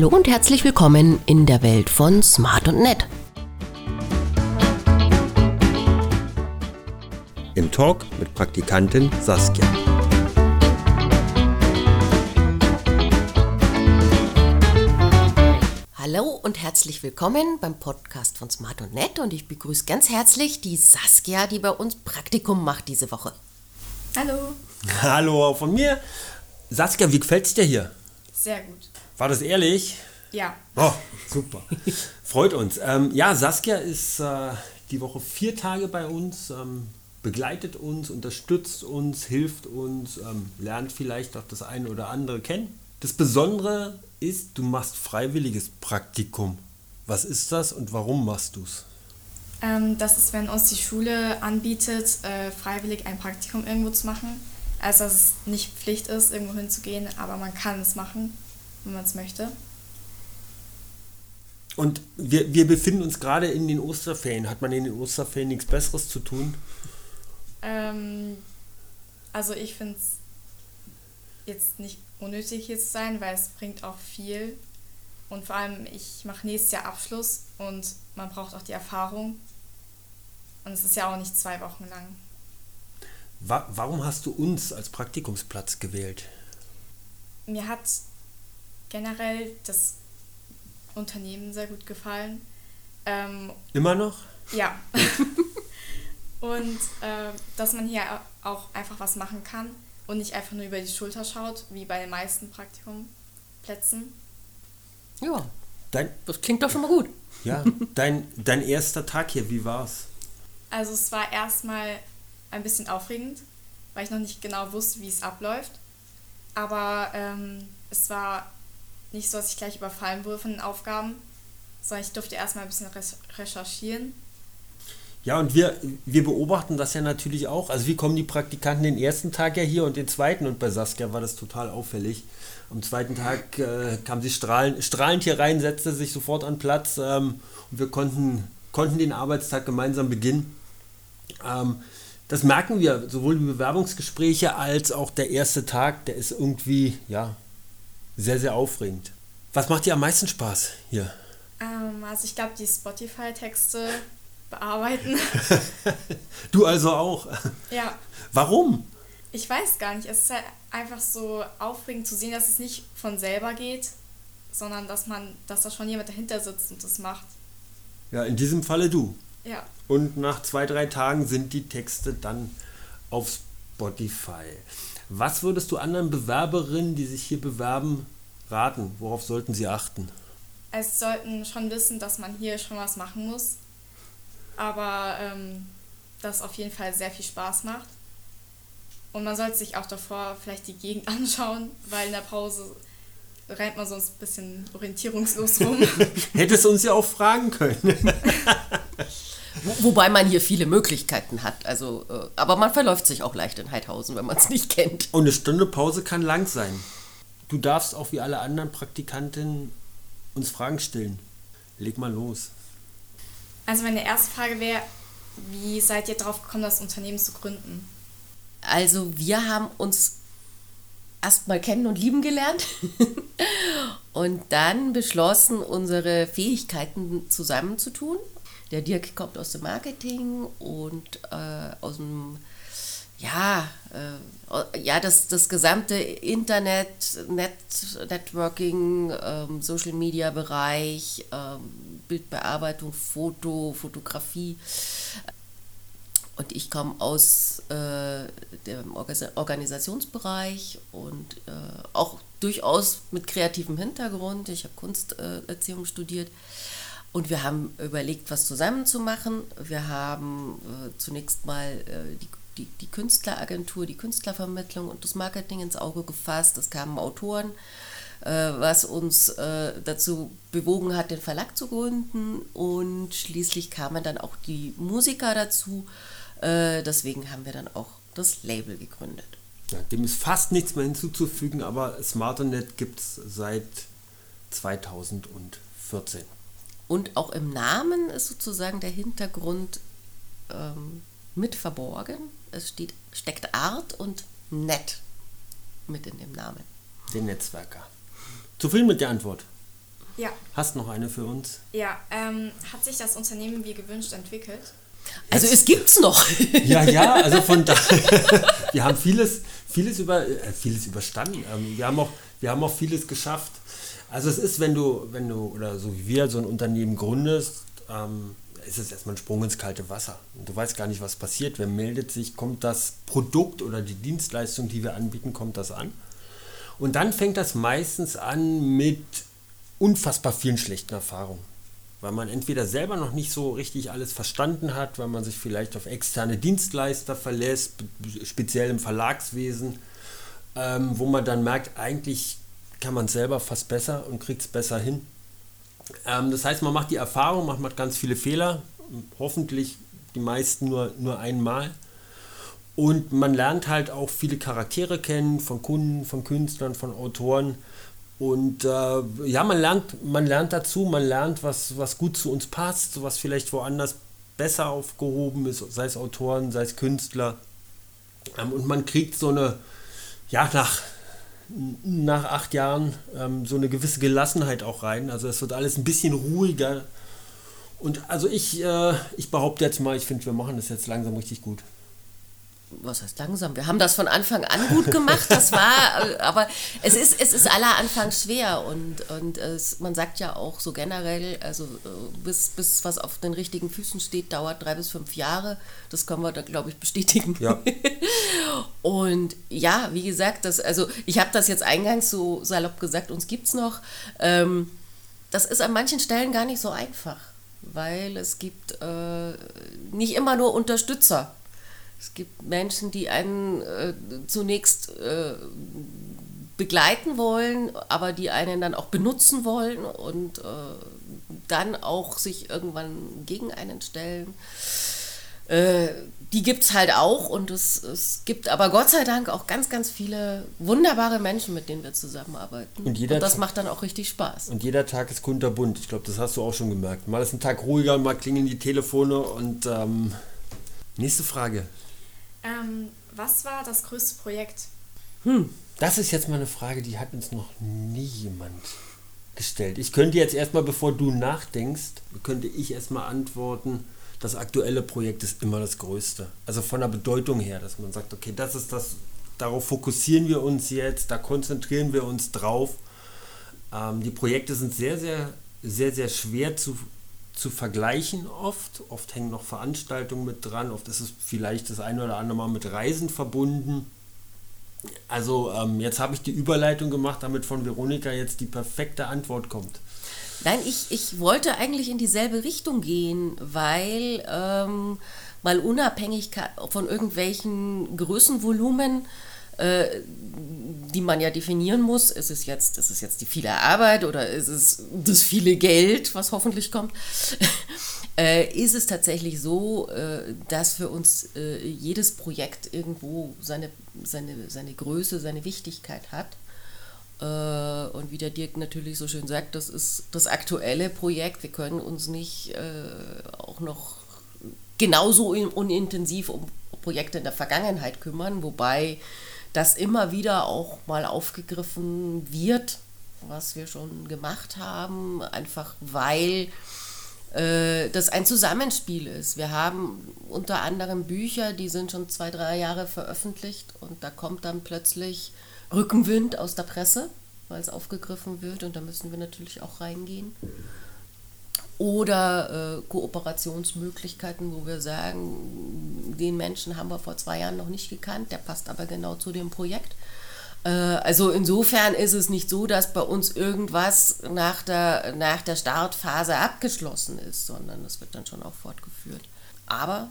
Hallo und herzlich willkommen in der Welt von Smart und Nett. Im Talk mit Praktikantin Saskia. Hallo und herzlich willkommen beim Podcast von Smart und Nett und ich begrüße ganz herzlich die Saskia, die bei uns Praktikum macht diese Woche. Hallo. Hallo auch von mir. Saskia, wie gefällt es dir hier? Sehr gut. War das ehrlich? Ja. Oh, super. Freut uns. Ähm, ja, Saskia ist äh, die Woche vier Tage bei uns, ähm, begleitet uns, unterstützt uns, hilft uns, ähm, lernt vielleicht auch das eine oder andere kennen. Das Besondere ist, du machst freiwilliges Praktikum. Was ist das und warum machst du es? Ähm, das ist, wenn uns die Schule anbietet, äh, freiwillig ein Praktikum irgendwo zu machen. Also, dass es nicht Pflicht ist, irgendwo hinzugehen, aber man kann es machen, wenn man es möchte. Und wir, wir befinden uns gerade in den Osterferien. Hat man in den Osterferien nichts Besseres zu tun? Ähm, also, ich finde es jetzt nicht unnötig hier zu sein, weil es bringt auch viel. Und vor allem, ich mache nächstes Jahr Abschluss und man braucht auch die Erfahrung. Und es ist ja auch nicht zwei Wochen lang. Wa warum hast du uns als Praktikumsplatz gewählt? Mir hat generell das Unternehmen sehr gut gefallen. Ähm, Immer noch? ja. und äh, dass man hier auch einfach was machen kann und nicht einfach nur über die Schulter schaut, wie bei den meisten Praktikumplätzen. Ja, Dein, das klingt doch schon mal gut. ja, dein, dein erster Tag hier, wie war's? Also es war erstmal ein bisschen aufregend, weil ich noch nicht genau wusste, wie es abläuft. Aber ähm, es war nicht so, dass ich gleich überfallen wurde von den Aufgaben, sondern ich durfte erstmal ein bisschen recherchieren. Ja, und wir, wir beobachten das ja natürlich auch. Also wie kommen die Praktikanten den ersten Tag ja hier und den zweiten? Und bei Saskia war das total auffällig. Am zweiten Tag äh, kam sie strahlend, strahlend hier rein, setzte sich sofort an Platz ähm, und wir konnten, konnten den Arbeitstag gemeinsam beginnen. Ähm, das merken wir, sowohl die Bewerbungsgespräche als auch der erste Tag, der ist irgendwie, ja, sehr, sehr aufregend. Was macht dir am meisten Spaß hier? Ähm, also ich glaube, die Spotify-Texte bearbeiten. Du also auch. ja, Warum? ich weiß gar nicht. Es ist halt einfach so aufregend zu sehen, dass es nicht von selber geht, sondern dass man, dass da schon jemand dahinter sitzt und das macht. Ja, in diesem Falle du. Ja. Und nach zwei, drei Tagen sind die Texte dann auf Spotify. Was würdest du anderen Bewerberinnen, die sich hier bewerben, raten? Worauf sollten sie achten? Es sollten schon wissen, dass man hier schon was machen muss, aber ähm, das auf jeden Fall sehr viel Spaß macht. Und man sollte sich auch davor vielleicht die Gegend anschauen, weil in der Pause rennt man sonst ein bisschen orientierungslos rum. Hättest du uns ja auch fragen können. Wo, wobei man hier viele Möglichkeiten hat. Also, äh, aber man verläuft sich auch leicht in Heidhausen, wenn man es nicht kennt. Und eine Stunde Pause kann lang sein. Du darfst auch wie alle anderen Praktikanten uns Fragen stellen. Leg mal los. Also meine erste Frage wäre, wie seid ihr drauf gekommen, das Unternehmen zu gründen? Also wir haben uns erstmal kennen und lieben gelernt und dann beschlossen, unsere Fähigkeiten zusammenzutun. Der Dirk kommt aus dem Marketing und äh, aus dem, ja, äh, ja das, das gesamte Internet, Net, Networking, ähm, Social Media Bereich, ähm, Bildbearbeitung, Foto, Fotografie. Und ich komme aus äh, dem Organisationsbereich und äh, auch durchaus mit kreativem Hintergrund. Ich habe Kunsterziehung studiert. Und wir haben überlegt, was zusammen zu machen. Wir haben äh, zunächst mal äh, die, die, die Künstleragentur, die Künstlervermittlung und das Marketing ins Auge gefasst. Es kamen Autoren, äh, was uns äh, dazu bewogen hat, den Verlag zu gründen. Und schließlich kamen dann auch die Musiker dazu. Äh, deswegen haben wir dann auch das Label gegründet. Ja, dem ist fast nichts mehr hinzuzufügen, aber Smarternet gibt es seit 2014. Und auch im Namen ist sozusagen der Hintergrund ähm, mit verborgen. Es steht, steckt Art und Nett mit in dem Namen. Den Netzwerker. Zufrieden mit der Antwort? Ja. Hast noch eine für uns? Ja, ähm, hat sich das Unternehmen wie gewünscht entwickelt? Also es gibt's noch. Ja, ja, also von da. wir haben vieles, vieles, über, äh, vieles überstanden. Ähm, wir, haben auch, wir haben auch vieles geschafft. Also es ist, wenn du, wenn du, oder so wie wir so ein Unternehmen gründest, ähm, ist es erstmal ein Sprung ins kalte Wasser. Und du weißt gar nicht, was passiert. Wer meldet sich, kommt das Produkt oder die Dienstleistung, die wir anbieten, kommt das an. Und dann fängt das meistens an mit unfassbar vielen schlechten Erfahrungen. Weil man entweder selber noch nicht so richtig alles verstanden hat, weil man sich vielleicht auf externe Dienstleister verlässt, speziell im Verlagswesen, ähm, wo man dann merkt, eigentlich kann man es selber fast besser und kriegt es besser hin. Ähm, das heißt, man macht die Erfahrung, man macht ganz viele Fehler, hoffentlich die meisten nur, nur einmal. Und man lernt halt auch viele Charaktere kennen, von Kunden, von Künstlern, von Autoren. Und äh, ja, man lernt, man lernt dazu, man lernt, was, was gut zu uns passt, was vielleicht woanders besser aufgehoben ist, sei es Autoren, sei es Künstler. Ähm, und man kriegt so eine, ja, nach, nach acht Jahren ähm, so eine gewisse Gelassenheit auch rein. Also es wird alles ein bisschen ruhiger. Und also ich, äh, ich behaupte jetzt mal, ich finde, wir machen das jetzt langsam richtig gut was heißt langsam? Wir haben das von Anfang an gut gemacht, das war, aber es ist, es ist aller Anfang schwer und, und es, man sagt ja auch so generell, also äh, bis, bis was auf den richtigen Füßen steht, dauert drei bis fünf Jahre. Das können wir da, glaube ich, bestätigen. Ja. und ja, wie gesagt, das, also ich habe das jetzt eingangs so salopp gesagt, uns gibt es noch. Ähm, das ist an manchen Stellen gar nicht so einfach, weil es gibt äh, nicht immer nur Unterstützer es gibt Menschen, die einen äh, zunächst äh, begleiten wollen, aber die einen dann auch benutzen wollen und äh, dann auch sich irgendwann gegen einen stellen. Äh, die gibt es halt auch und es, es gibt aber Gott sei Dank auch ganz, ganz viele wunderbare Menschen, mit denen wir zusammenarbeiten. Und, und das macht dann auch richtig Spaß. Und jeder Tag ist kunterbunt. Ich glaube, das hast du auch schon gemerkt. Mal ist ein Tag ruhiger, mal klingeln die Telefone und ähm, nächste Frage. Ähm, was war das größte Projekt? Hm, das ist jetzt mal eine Frage, die hat uns noch nie jemand gestellt. Ich könnte jetzt erstmal, bevor du nachdenkst, könnte ich erstmal antworten, das aktuelle Projekt ist immer das größte. Also von der Bedeutung her, dass man sagt, okay, das ist das, darauf fokussieren wir uns jetzt, da konzentrieren wir uns drauf. Ähm, die Projekte sind sehr, sehr, sehr, sehr schwer zu zu vergleichen oft. Oft hängen noch Veranstaltungen mit dran, oft ist es vielleicht das eine oder andere Mal mit Reisen verbunden. Also ähm, jetzt habe ich die Überleitung gemacht, damit von Veronika jetzt die perfekte Antwort kommt. Nein, ich, ich wollte eigentlich in dieselbe Richtung gehen, weil ähm, mal unabhängig von irgendwelchen Größenvolumen äh, die man ja definieren muss. Ist es jetzt, ist es jetzt die viele Arbeit oder ist es das viele Geld, was hoffentlich kommt? äh, ist es tatsächlich so, äh, dass für uns jedes Projekt irgendwo seine, seine, seine Größe, seine Wichtigkeit hat. Und wie der Dirk natürlich so schön sagt, das ist das aktuelle Projekt. Wir können uns nicht auch noch genauso unintensiv um Projekte in der Vergangenheit kümmern, wobei das immer wieder auch mal aufgegriffen wird, was wir schon gemacht haben, einfach weil äh, das ein Zusammenspiel ist. Wir haben unter anderem Bücher, die sind schon zwei, drei Jahre veröffentlicht und da kommt dann plötzlich Rückenwind aus der Presse, weil es aufgegriffen wird und da müssen wir natürlich auch reingehen oder äh, Kooperationsmöglichkeiten, wo wir sagen, den Menschen haben wir vor zwei Jahren noch nicht gekannt, der passt aber genau zu dem Projekt. Äh, also insofern ist es nicht so, dass bei uns irgendwas nach der, nach der Startphase abgeschlossen ist, sondern es wird dann schon auch fortgeführt. Aber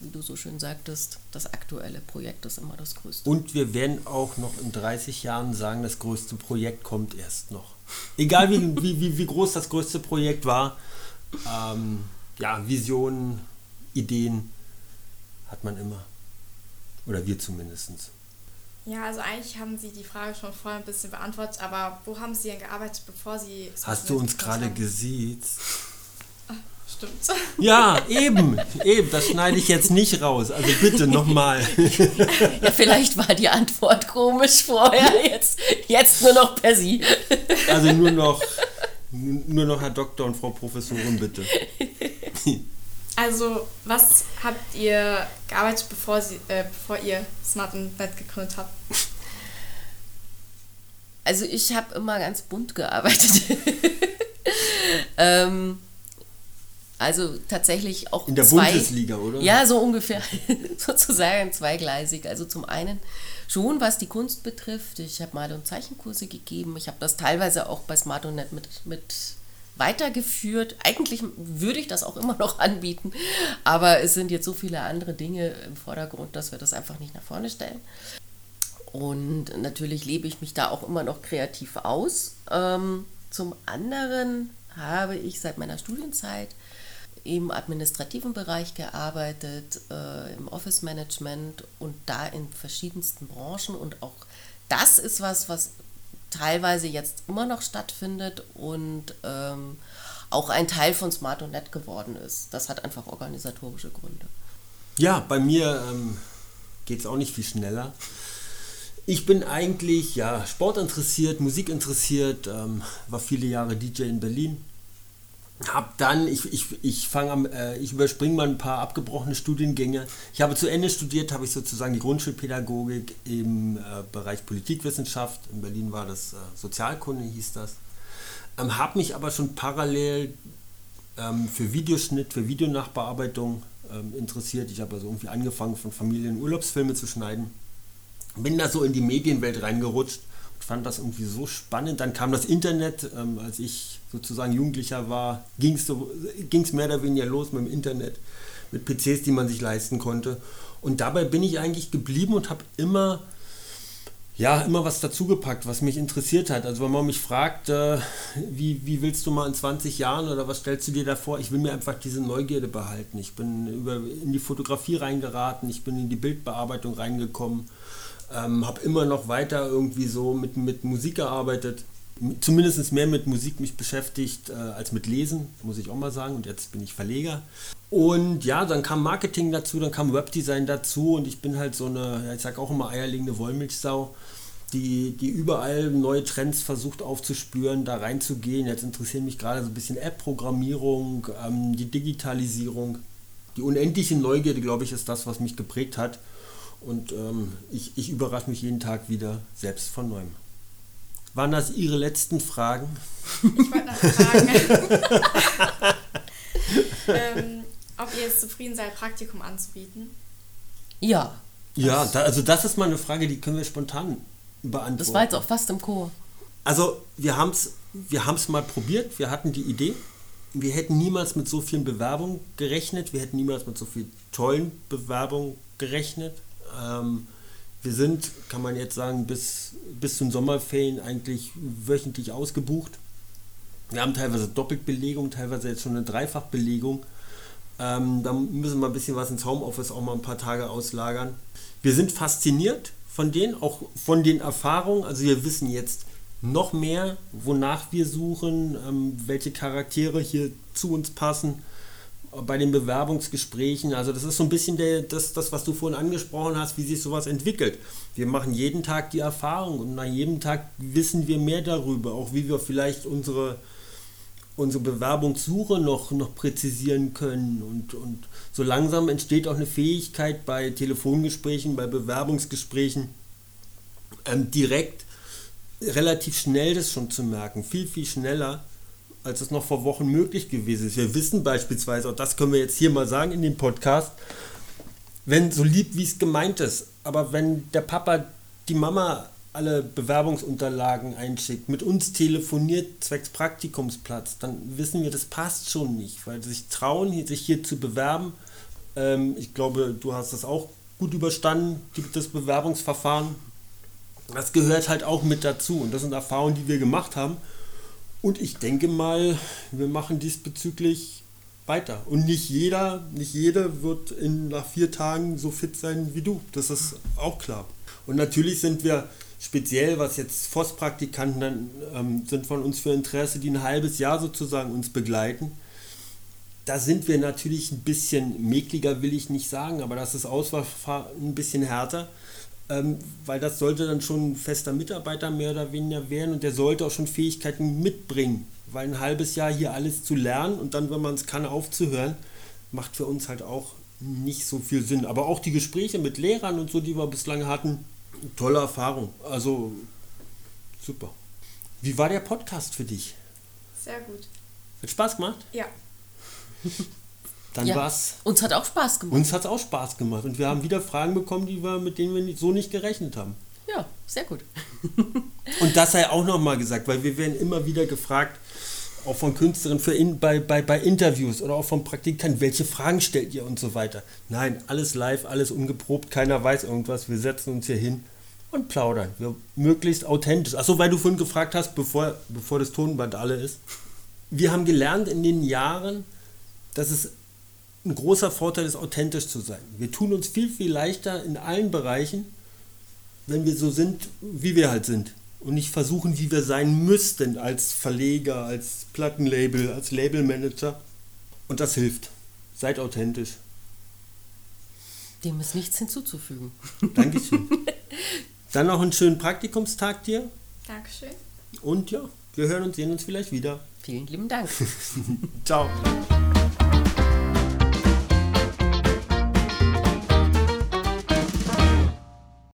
wie du so schön sagtest, das aktuelle Projekt ist immer das größte. Und wir werden auch noch in 30 Jahren sagen, das größte Projekt kommt erst noch. Egal wie, wie, wie groß das größte Projekt war, ähm, ja, Visionen, Ideen hat man immer. Oder wir zumindest. Ja, also eigentlich haben Sie die Frage schon vorher ein bisschen beantwortet, aber wo haben Sie denn gearbeitet, bevor Sie... Hast du uns gerade gesiezt? Stimmt. Ja, eben, eben, das schneide ich jetzt nicht raus. Also bitte nochmal. Ja, vielleicht war die Antwort komisch vorher, jetzt, jetzt nur noch per Sie. Also nur noch Nur noch Herr Doktor und Frau Professorin, bitte. Also, was habt ihr gearbeitet, bevor, sie, äh, bevor ihr Smart Net gegründet habt? Also, ich habe immer ganz bunt gearbeitet. ähm, also tatsächlich auch in der zwei, Bundesliga, oder? Ja, so ungefähr, sozusagen zweigleisig. Also zum einen schon, was die Kunst betrifft. Ich habe Mal- und Zeichenkurse gegeben. Ich habe das teilweise auch bei SmartOnet mit, mit weitergeführt. Eigentlich würde ich das auch immer noch anbieten, aber es sind jetzt so viele andere Dinge im Vordergrund, dass wir das einfach nicht nach vorne stellen. Und natürlich lebe ich mich da auch immer noch kreativ aus. Ähm, zum anderen habe ich seit meiner Studienzeit im administrativen Bereich gearbeitet, äh, im Office Management und da in verschiedensten Branchen. Und auch das ist was, was teilweise jetzt immer noch stattfindet und ähm, auch ein Teil von Smart und Net geworden ist. Das hat einfach organisatorische Gründe. Ja, bei mir ähm, geht es auch nicht viel schneller. Ich bin eigentlich ja, sportinteressiert, musikinteressiert, ähm, war viele Jahre DJ in Berlin. Hab dann, ich, ich, ich fange äh, ich überspringe mal ein paar abgebrochene Studiengänge. Ich habe zu Ende studiert, habe ich sozusagen die Grundschulpädagogik im äh, Bereich Politikwissenschaft. In Berlin war das äh, Sozialkunde, hieß das. Ähm, habe mich aber schon parallel ähm, für Videoschnitt, für Videonachbearbeitung ähm, interessiert. Ich habe also irgendwie angefangen, von Familien Urlaubsfilme zu schneiden bin da so in die Medienwelt reingerutscht fand das irgendwie so spannend. Dann kam das Internet, ähm, als ich sozusagen Jugendlicher war, ging es so, mehr oder weniger los mit dem Internet, mit PCs, die man sich leisten konnte. Und dabei bin ich eigentlich geblieben und habe immer, ja, immer was dazugepackt, was mich interessiert hat. Also wenn man mich fragt, äh, wie, wie willst du mal in 20 Jahren oder was stellst du dir da vor? Ich will mir einfach diese Neugierde behalten. Ich bin über, in die Fotografie reingeraten, ich bin in die Bildbearbeitung reingekommen ähm, habe immer noch weiter irgendwie so mit, mit Musik gearbeitet. Zumindest mehr mit Musik mich beschäftigt äh, als mit Lesen, muss ich auch mal sagen. Und jetzt bin ich Verleger. Und ja, dann kam Marketing dazu, dann kam Webdesign dazu und ich bin halt so eine, ja, ich sag auch immer eierlegende Wollmilchsau, die, die überall neue Trends versucht aufzuspüren, da reinzugehen. Jetzt interessieren mich gerade so ein bisschen App-Programmierung, ähm, die Digitalisierung. Die unendliche Neugierde, glaube ich, ist das, was mich geprägt hat. Und ähm, ich, ich überrasche mich jeden Tag wieder selbst von neuem. Waren das Ihre letzten Fragen? Ich wollte noch fragen, ähm, ob ihr jetzt zufrieden seid, Praktikum anzubieten. Ja. Ja, da, also das ist mal eine Frage, die können wir spontan beantworten. Das war jetzt auch fast im Chor. Also wir haben es wir mal probiert, wir hatten die Idee. Wir hätten niemals mit so vielen Bewerbungen gerechnet, wir hätten niemals mit so vielen tollen Bewerbungen gerechnet. Ähm, wir sind, kann man jetzt sagen, bis, bis zum Sommerferien eigentlich wöchentlich ausgebucht. Wir haben teilweise Doppelbelegung, teilweise jetzt schon eine Dreifachbelegung. Ähm, da müssen wir ein bisschen was ins Homeoffice auch mal ein paar Tage auslagern. Wir sind fasziniert von denen, auch von den Erfahrungen. Also wir wissen jetzt noch mehr, wonach wir suchen, ähm, welche Charaktere hier zu uns passen bei den Bewerbungsgesprächen. Also das ist so ein bisschen der, das, das, was du vorhin angesprochen hast, wie sich sowas entwickelt. Wir machen jeden Tag die Erfahrung und nach jedem Tag wissen wir mehr darüber, auch wie wir vielleicht unsere, unsere Bewerbungssuche noch, noch präzisieren können. Und, und so langsam entsteht auch eine Fähigkeit bei Telefongesprächen, bei Bewerbungsgesprächen, ähm, direkt relativ schnell das schon zu merken, viel, viel schneller als es noch vor Wochen möglich gewesen ist. Wir wissen beispielsweise, und das können wir jetzt hier mal sagen in dem Podcast, wenn so lieb wie es gemeint ist, aber wenn der Papa die Mama alle Bewerbungsunterlagen einschickt, mit uns telefoniert zwecks Praktikumsplatz, dann wissen wir, das passt schon nicht, weil sich trauen, sich hier zu bewerben. Ähm, ich glaube, du hast das auch gut überstanden, das Bewerbungsverfahren. Das gehört halt auch mit dazu und das sind Erfahrungen, die wir gemacht haben. Und ich denke mal, wir machen diesbezüglich weiter. Und nicht jeder, nicht jeder wird in, nach vier Tagen so fit sein wie du. Das ist auch klar. Und natürlich sind wir speziell, was jetzt FOS-Praktikanten ähm, sind von uns für Interesse, die ein halbes Jahr sozusagen uns begleiten. Da sind wir natürlich ein bisschen mäkliger, will ich nicht sagen, aber das ist Auswahlverfahren ein bisschen härter ähm, weil das sollte dann schon ein fester Mitarbeiter mehr oder weniger werden und der sollte auch schon Fähigkeiten mitbringen, weil ein halbes Jahr hier alles zu lernen und dann, wenn man es kann, aufzuhören, macht für uns halt auch nicht so viel Sinn. Aber auch die Gespräche mit Lehrern und so, die wir bislang hatten, tolle Erfahrung. Also super. Wie war der Podcast für dich? Sehr gut. Hat Spaß gemacht? Ja. Dann Ja, war's. Uns hat auch Spaß gemacht. Uns hat es auch Spaß gemacht und wir haben wieder Fragen bekommen, die wir, mit denen wir nicht, so nicht gerechnet haben. Ja, sehr gut. Und das sei auch nochmal gesagt, weil wir werden immer wieder gefragt, auch von Künstlerinnen für in, bei, bei, bei Interviews oder auch von Praktikanten, welche Fragen stellt ihr und so weiter. Nein, alles live, alles ungeprobt, keiner weiß irgendwas. Wir setzen uns hier hin und plaudern. Wir, möglichst authentisch. Achso, weil du vorhin gefragt hast, bevor, bevor das Tonband alle ist. Wir haben gelernt in den Jahren, dass es ein großer Vorteil ist, authentisch zu sein. Wir tun uns viel, viel leichter in allen Bereichen, wenn wir so sind, wie wir halt sind. Und nicht versuchen, wie wir sein müssten als Verleger, als Plattenlabel, als Labelmanager. Und das hilft. Seid authentisch. Dem ist nichts hinzuzufügen. Dankeschön. Dann noch einen schönen Praktikumstag dir. Dankeschön. Und ja, wir hören und sehen uns vielleicht wieder. Vielen lieben Dank. Ciao.